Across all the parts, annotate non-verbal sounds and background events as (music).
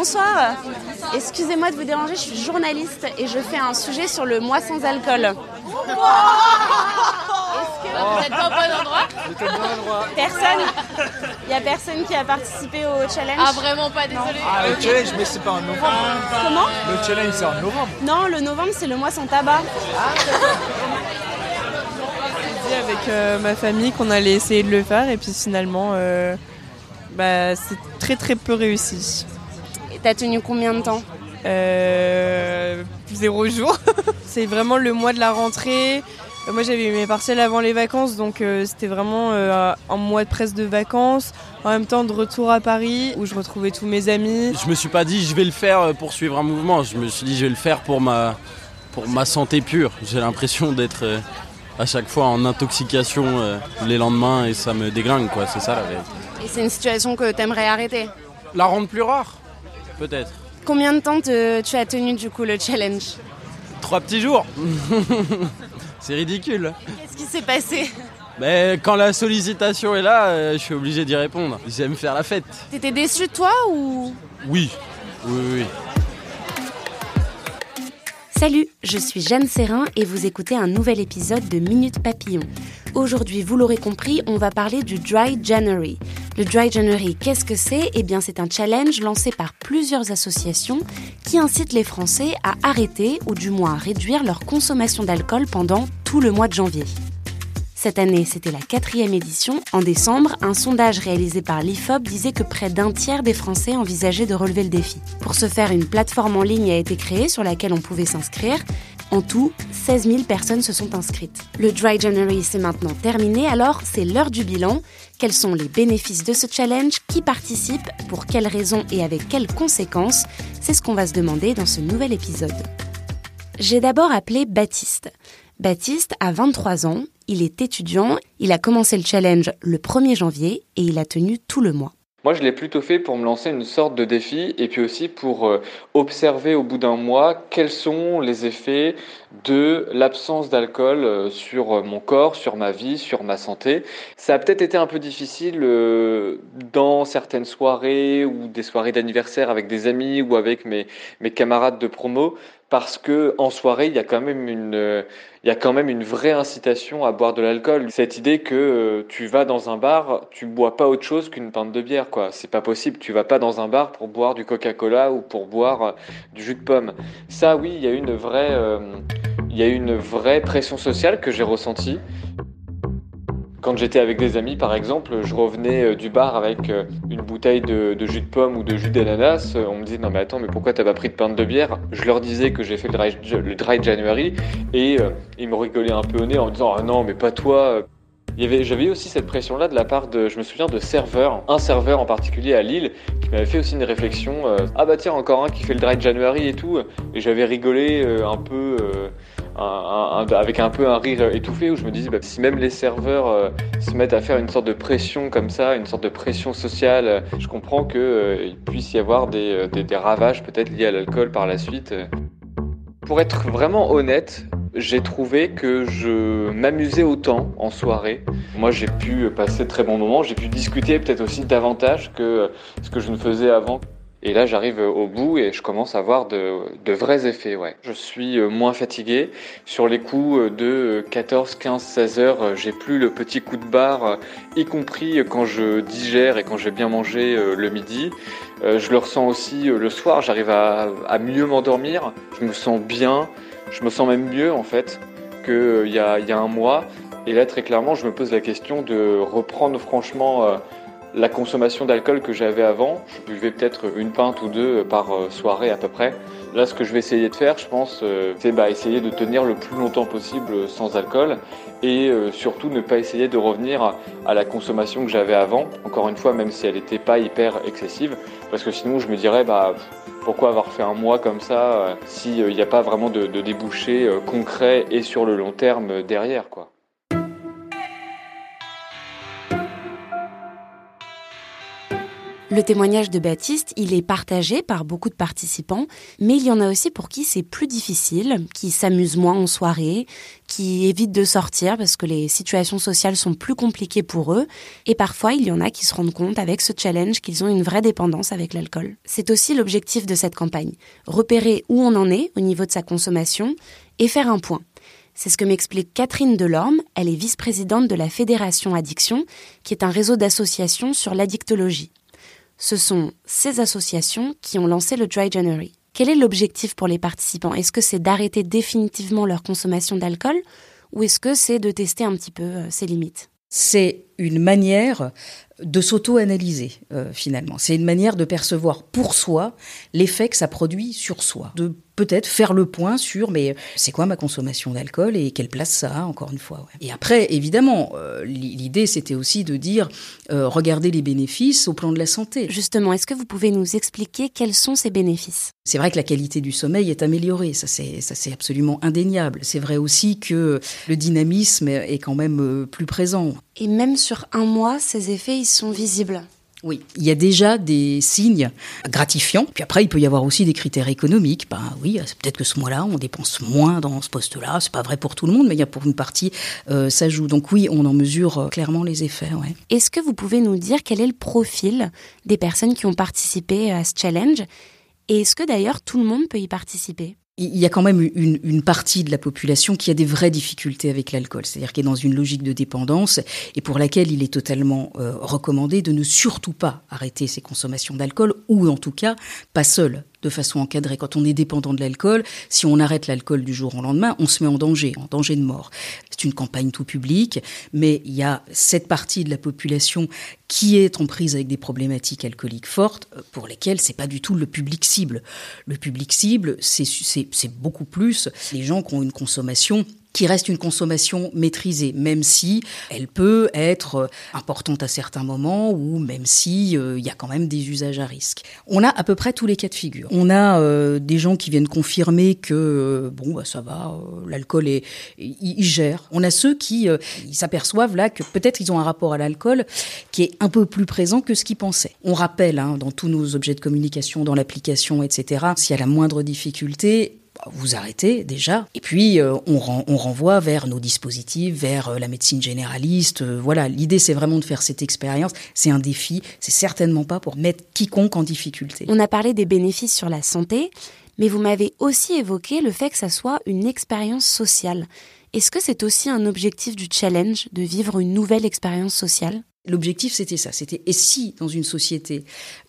Bonsoir, excusez-moi de vous déranger, je suis journaliste et je fais un sujet sur le mois sans alcool. Vous n'êtes pas au bon endroit Personne Il n'y a personne qui a participé au challenge Ah vraiment pas, désolé. Ah, le challenge, mais c'est pas en novembre. Comment Le challenge, c'est en novembre. Non, le novembre c'est le mois sans tabac. dit avec euh, ma famille qu'on allait essayer de le faire et puis finalement euh, bah, c'est très très peu réussi. T'as tenu combien de temps Euh, zéro jour. (laughs) c'est vraiment le mois de la rentrée. Euh, Moi j'avais eu mes partiels avant les vacances donc euh, c'était vraiment euh, un mois presque de vacances. En même temps de retour à Paris où je retrouvais tous mes amis. Je me suis pas dit je vais le faire pour suivre un mouvement, je me suis dit je vais le faire pour ma, pour ma santé pure. J'ai l'impression d'être euh, à chaque fois en intoxication euh, les lendemains et ça me déglingue quoi, c'est ça la vérité. Et c'est une situation que t'aimerais arrêter? La rendre plus rare Peut-être. Combien de temps te- tu as tenu du coup le challenge Trois petits jours (laughs) C'est ridicule. Qu'est-ce qui s'est passé Mais quand la sollicitation est là, euh, je suis obligé d'y répondre. J'aime faire la fête. T'étais déçu de toi ou. Oui, oui, oui. Salut, je suis Jeanne Serrin et vous écoutez un nouvel épisode de Minute Papillon. Aujourd'hui, vous l'aurez compris, on va parler du Dry January. Le Dry January, qu'est-ce que c'est? Eh bien, c'est un challenge lancé par plusieurs associations qui incitent les Français à arrêter ou du moins à réduire leur consommation d'alcool pendant tout le mois de janvier. Cette année, c'était la quatrième édition. En décembre, un sondage réalisé par l'IFOP disait que près d'un tiers des Français envisageaient de relever le défi. Pour ce faire, une plateforme en ligne a été créée sur laquelle on pouvait s'inscrire. En tout, 16 000 personnes se sont inscrites. Le Dry January, c'est maintenant terminé, alors c'est l'heure du bilan. Quels sont les bénéfices de ce challenge? Qui participe? Pour quelles raisons et avec quelles conséquences? C'est ce qu'on va se demander dans ce nouvel épisode. J'ai d'abord appelé Baptiste. Baptiste a 23 ans, il est étudiant, il a commencé le challenge le 1er janvier et il a tenu tout le mois. Moi, je l'ai plutôt fait pour me lancer une sorte de défi et puis aussi pour euh, observer au bout d'un mois quels sont les effets de l'absence d'alcool euh, sur euh, mon corps, sur ma vie, sur ma santé. Ça a peut-être été un peu difficile dans certaines soirées ou des soirées d'anniversaire avec des amis ou avec mes, mes camarades de promo parce que en soirée, il y a quand même une, il y a quand même une vraie incitation à boire de l'alcool. Cette idée que euh, tu vas dans un bar, tu bois pas autre chose qu'une pinte de bière, quoi. C'est pas possible. Tu vas pas dans un bar pour boire du Coca-Cola ou pour boire euh, du jus de pomme. Ça, oui, il y a une vraie, euh, il y a une vraie pression sociale que j'ai ressentie. Quand j'étais avec des amis, par exemple, je revenais euh, du bar avec euh, une bouteille de, jus de pomme ou de jus d'ananas. euh, On me disait non mais attends, mais pourquoi t'as pas pris de pinte de bière? Je leur disais que j'ai fait le dry, January et ils me rigolaient un peu au nez en me disant ah non mais pas toi. J'avais aussi cette pression-là de la part de, je me souviens de serveurs, un serveur en particulier à Lille, qui m'avait fait aussi une réflexion. ah bah tiens encore un qui fait le dry January et tout. Et j'avais rigolé un peu. Avec un peu un rire étouffé où je me disais bah, si même les serveurs euh, se mettent à faire une sorte de pression comme ça, une sorte de pression sociale, euh, je comprends qu'il puisse y avoir des, euh, des- ravages peut-être liés à l'alcool par la suite. euh. Pour être vraiment honnête, j'ai trouvé que je m'amusais autant en soirée. Moi, j'ai pu passer de très bons moments, j'ai pu discuter peut-être aussi davantage que ce que je ne faisais avant. Et là, j'arrive au bout et je commence à voir de, de vrais effets. Ouais. Je suis euh, moins fatigué. Sur les coups de 14, 15, 16 heures, euh, j'ai plus le petit coup de barre, euh, y compris quand je digère et quand j'ai bien mangé euh, le midi. Euh, Je le ressens aussi euh, le soir, j'arrive à, à mieux m'endormir. Je me sens bien, je me sens même mieux en fait qu'il y y a un mois. Et là, très clairement, je me pose la question de reprendre franchement euh, la consommation d'alcool que j'avais avant. Je buvais peut-être une pinte ou deux par soirée à peu près. Là, ce que je vais essayer de faire, je pense, c'est bah, essayer de tenir le plus longtemps possible sans alcool et surtout ne pas essayer de revenir à, la consommation que j'avais avant. Encore une fois, même si elle n'était pas hyper excessive, parce que sinon je me dirais, bah, pourquoi avoir fait un mois comme ça s'il n'y a pas vraiment de, de débouchés concrets et sur le long terme derrière, quoi. Le témoignage de Baptiste, il est partagé par beaucoup de participants, mais il y en a aussi pour qui c'est plus difficile, qui s'amusent moins en soirée, qui évitent de sortir parce que les situations sociales sont plus compliquées pour eux, et parfois il y en a qui se rendent compte avec ce challenge qu'ils ont une vraie dépendance avec l'alcool. C'est aussi l'objectif de cette campagne, repérer où on en est au niveau de sa consommation et faire un point. C'est ce que m'explique Catherine Delorme, elle est vice-présidente de la Fédération Addiction, qui est un réseau d'associations sur l'addictologie ce sont ces associations qui ont lancé le Dry January. Quel est l'objectif pour les participants? Est-ce que c'est d'arrêter définitivement leur consommation d'alcool ou est-ce que c'est de tester un petit peu euh, ses limites? C'est une manière de s'auto-analyser euh, finalement. C'est une manière de percevoir pour soi l'effet que ça produit sur soi, peut-être faire le point sur mais c'est quoi ma consommation d'alcool et quelle place ça a encore une fois. Et après évidemment euh, l'idée c'était aussi de dire euh, regardez les bénéfices au plan de la santé. Justement, est-ce que vous pouvez nous expliquer quels sont ces bénéfices? C'est vrai que la qualité du sommeil est améliorée, ça c'est ça c'est absolument indéniable. C'est vrai aussi que le dynamisme est quand même plus présent. Et même sur un mois, ces effets ils sont visibles? Oui, il y a déjà des signes gratifiants. Puis après, il peut y avoir aussi des critères économiques. Ben oui, peut-être que ce mois-là, on dépense moins dans ce poste-là. C'est pas vrai pour tout le monde, mais il y a pour une partie, euh, ça joue. Donc oui, on en mesure euh, clairement les effets. Ouais. Est-ce que vous pouvez nous dire quel est le profil des personnes qui ont participé à ce challenge? Et est-ce que d'ailleurs tout le monde peut y participer? Il y a quand même une, partie de la population qui a des vraies difficultés avec l'alcool, c'est-à-dire qui est dans une logique de dépendance et pour laquelle il est totalement euh, recommandé de ne surtout pas arrêter ses consommations d'alcool ou en tout cas pas seul de façon encadrée. Quand on est dépendant de l'alcool, si on arrête l'alcool du jour au lendemain, on se met en danger, en danger de mort. C'est une campagne tout public, mais il y a cette partie de la population qui est en prise avec des problématiques alcooliques fortes, euh, pour lesquelles c'est pas du tout le public cible. Le public cible, c'est beaucoup plus les gens qui ont une consommation qui reste une consommation maîtrisée, même si elle peut être euh, importante à certains moments ou même si euh, il y a quand même des usages à risque. On a à peu près tous les cas de figure. On a euh, des gens qui viennent confirmer que bon bah ça va, l'alcool est il, gère. On a ceux qui s'aperçoivent là que peut-être ils ont un rapport à l'alcool qui est un peu plus présent que ce qu'ils pensaient. On rappelle hein, dans tous nos objets de communication, dans l'application, etc. S'il y a la moindre difficulté, vous arrêtez déjà. Et puis, euh, on, on, renvoie vers nos dispositifs, vers euh, la médecine généraliste. Euh, voilà, l'idée, c'est vraiment de faire cette expérience. C'est un défi. C'est certainement pas pour mettre quiconque en difficulté. On a parlé des bénéfices sur la santé, mais vous m'avez aussi évoqué le fait que ça soit une expérience sociale. Est-ce que c'est aussi un objectif du challenge de vivre une nouvelle expérience sociale? L'objectif, c'était ça. C'était et si dans une société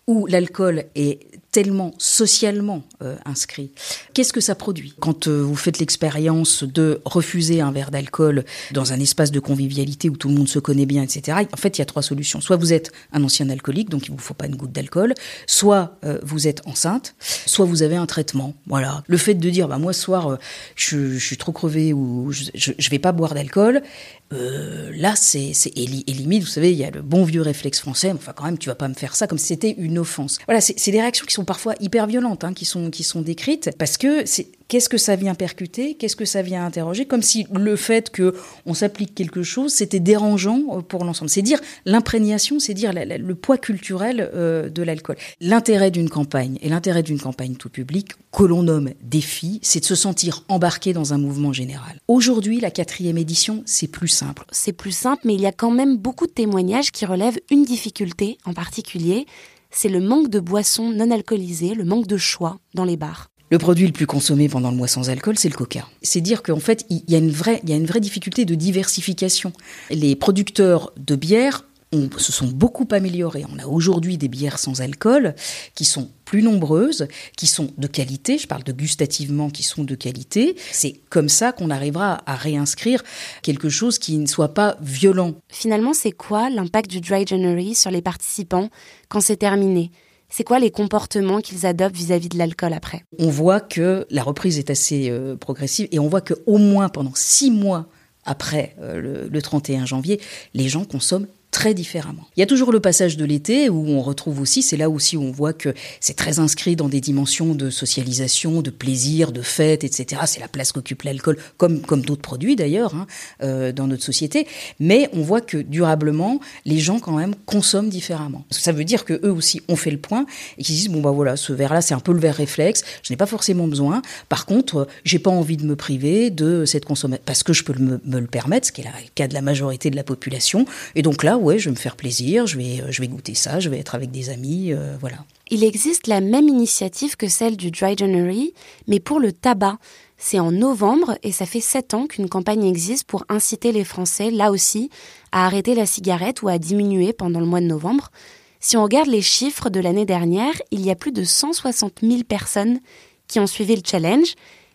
où l'alcool est tellement socialement euh, inscrit. Qu'est-ce que ça produit? Quand euh, vous faites l'expérience de refuser un verre d'alcool dans un espace de convivialité où tout le monde se connaît bien, etc., en fait, il y a trois solutions. Soit vous êtes un ancien alcoolique, donc il vous faut pas une goutte d'alcool, soit euh, vous êtes enceinte, soit vous avez un traitement. Voilà. Le fait de dire, bah, moi, ce soir, je, je, suis trop crevé ou je, je, vais pas boire d'alcool, là, c'est, c'est et, limite, vous savez, il y a le bon vieux réflexe français, enfin, quand même, tu vas pas me faire ça comme si c'était une Voilà, c'est, c'est des réactions qui sont parfois hyper violentes, hein, qui sont qui sont décrites, parce que c'est qu'est-ce que ça vient percuter, qu'est-ce que ça vient interroger, comme si le fait que on s'applique quelque chose, c'était dérangeant euh, pour l'ensemble. C'est dire l'imprégnation, c'est dire le poids culturel euh, de l'alcool. L'intérêt d'une campagne et l'intérêt d'une campagne tout public que l'on nomme défi, c'est de se sentir embarqué dans un mouvement général. Aujourd'hui, la quatrième édition, c'est plus simple. C'est plus simple, mais il y a quand même beaucoup de témoignages qui relèvent une difficulté en particulier, c'est le manque de boissons non alcoolisées, le manque de choix dans les bars. Le produit le plus consommé pendant le mois sans alcool, c'est le coca. C'est dire qu'en fait, il y il y a une vraie difficulté de diversification. Les producteurs de bière on, se sont beaucoup améliorées. On a aujourd'hui des bières sans alcool qui sont plus nombreuses, qui sont de qualité, je parle de gustativement qui sont de qualité. C'est comme ça qu'on arrivera à réinscrire quelque chose qui ne soit pas violent. Finalement, c'est quoi l'impact du Dry January sur les participants quand c'est terminé? C'est quoi les comportements qu'ils adoptent vis-à-vis de l'alcool après? On voit que la reprise est assez euh, progressive et on voit qu'au moins pendant six mois après euh, le 31 janvier, les gens consomment très différemment. Il y a toujours le passage de l'été où on retrouve aussi, c'est là aussi où on voit que c'est très inscrit dans des dimensions de socialisation, de plaisir, de fête, etc. C'est la place qu'occupe l'alcool, comme, comme d'autres produits d'ailleurs, hein, euh, dans notre société. Mais on voit que durablement, les gens quand même consomment différemment. Ça veut dire que eux aussi ont fait le point et qu'ils disent bon bah voilà, ce verre-là c'est un peu le verre réflexe, je n'ai pas forcément besoin. Par contre, j'ai pas envie de me priver de cette consommation parce que je peux me, me le permettre, ce qui est le cas de la majorité de la population. Et donc là, je vais me faire plaisir, je vais, je vais goûter ça, je vais être avec des amis, euh, voilà. Il existe la même initiative que celle du Dry January, mais pour le tabac. C'est en novembre et ça fait sept ans qu'une campagne existe pour inciter les Français, là aussi, à arrêter la cigarette ou à diminuer pendant le mois de novembre. Si on regarde les chiffres de l'année dernière, il y a plus de 160 000 personnes qui ont suivi le challenge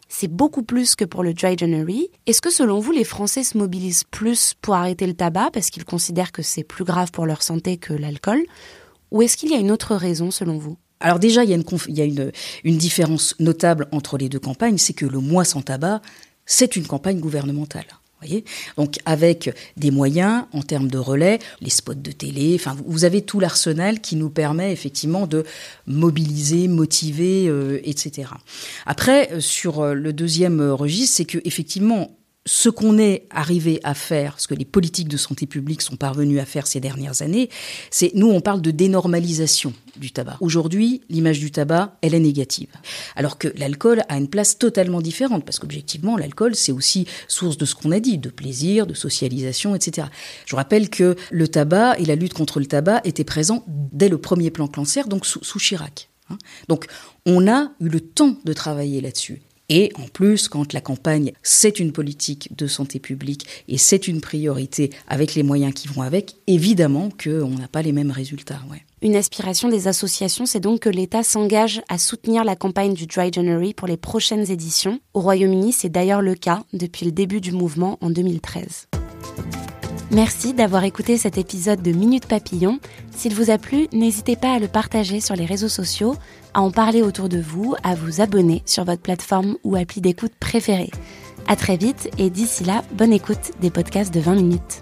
c'est beaucoup plus que pour le Dry January. Est-ce que selon vous, les Français se mobilisent plus pour arrêter le tabac parce qu'ils considèrent que c'est plus grave pour leur santé que l'alcool? Ou est-ce qu'il y a une autre raison selon vous? Alors déjà, il y a, une, différence notable entre les deux campagnes, c'est que le mois sans tabac, c'est une campagne gouvernementale. Donc avec des moyens en termes de relais, les spots de télé, enfin vous avez tout l'arsenal qui nous permet effectivement de mobiliser, motiver, euh, etc. Après euh, sur euh, le deuxième registre, c'est que effectivement ce qu'on est arrivé à faire, ce que les politiques de santé publique sont parvenus à faire ces dernières années, c'est nous on parle de dénormalisation du tabac. Aujourd'hui, l'image du tabac, elle est négative. Alors que l'alcool a une place totalement différente parce qu'objectivement, l'alcool c'est aussi source de ce qu'on a dit, de plaisir, de socialisation, etc. Je rappelle que le tabac et la lutte contre le tabac étaient présents dès le premier plan cancer, donc sous, sous Chirac. Hein. Donc on a eu le temps de travailler là-dessus. Et en plus, quand la campagne, c'est une politique de santé publique et c'est une priorité avec les moyens qui vont avec, évidemment qu'on n'a pas les mêmes résultats. Une aspiration des associations, c'est donc que l'État s'engage à soutenir la campagne du Dry January pour les prochaines éditions. Au Royaume-Uni, c'est d'ailleurs le cas depuis le début du mouvement en 2013. Merci d'avoir écouté cet épisode de Minute Papillon. S'il vous a plu, n'hésitez pas à le partager sur les réseaux sociaux, à en parler autour de vous, à vous abonner sur votre plateforme ou appli d'écoute préférée. À très vite et d'ici là, bonne écoute des podcasts de 20 minutes.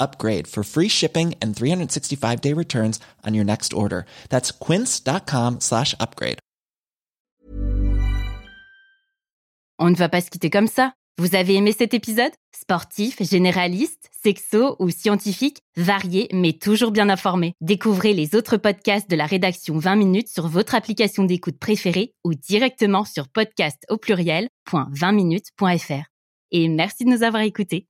upgrade for free shipping and 365 day returns on your next order. That's quince.com slash upgrade. On ne va pas se quitter comme ça. Vous avez aimé cet épisode? Sportif, généraliste, sexo ou scientifique, varié mais toujours bien informé. Découvrez les autres podcasts de la rédaction 20 minutes sur votre application d'écoute préférée ou directement sur podcast au pluriel.20minutes.fr. Et merci de nous avoir écoutés.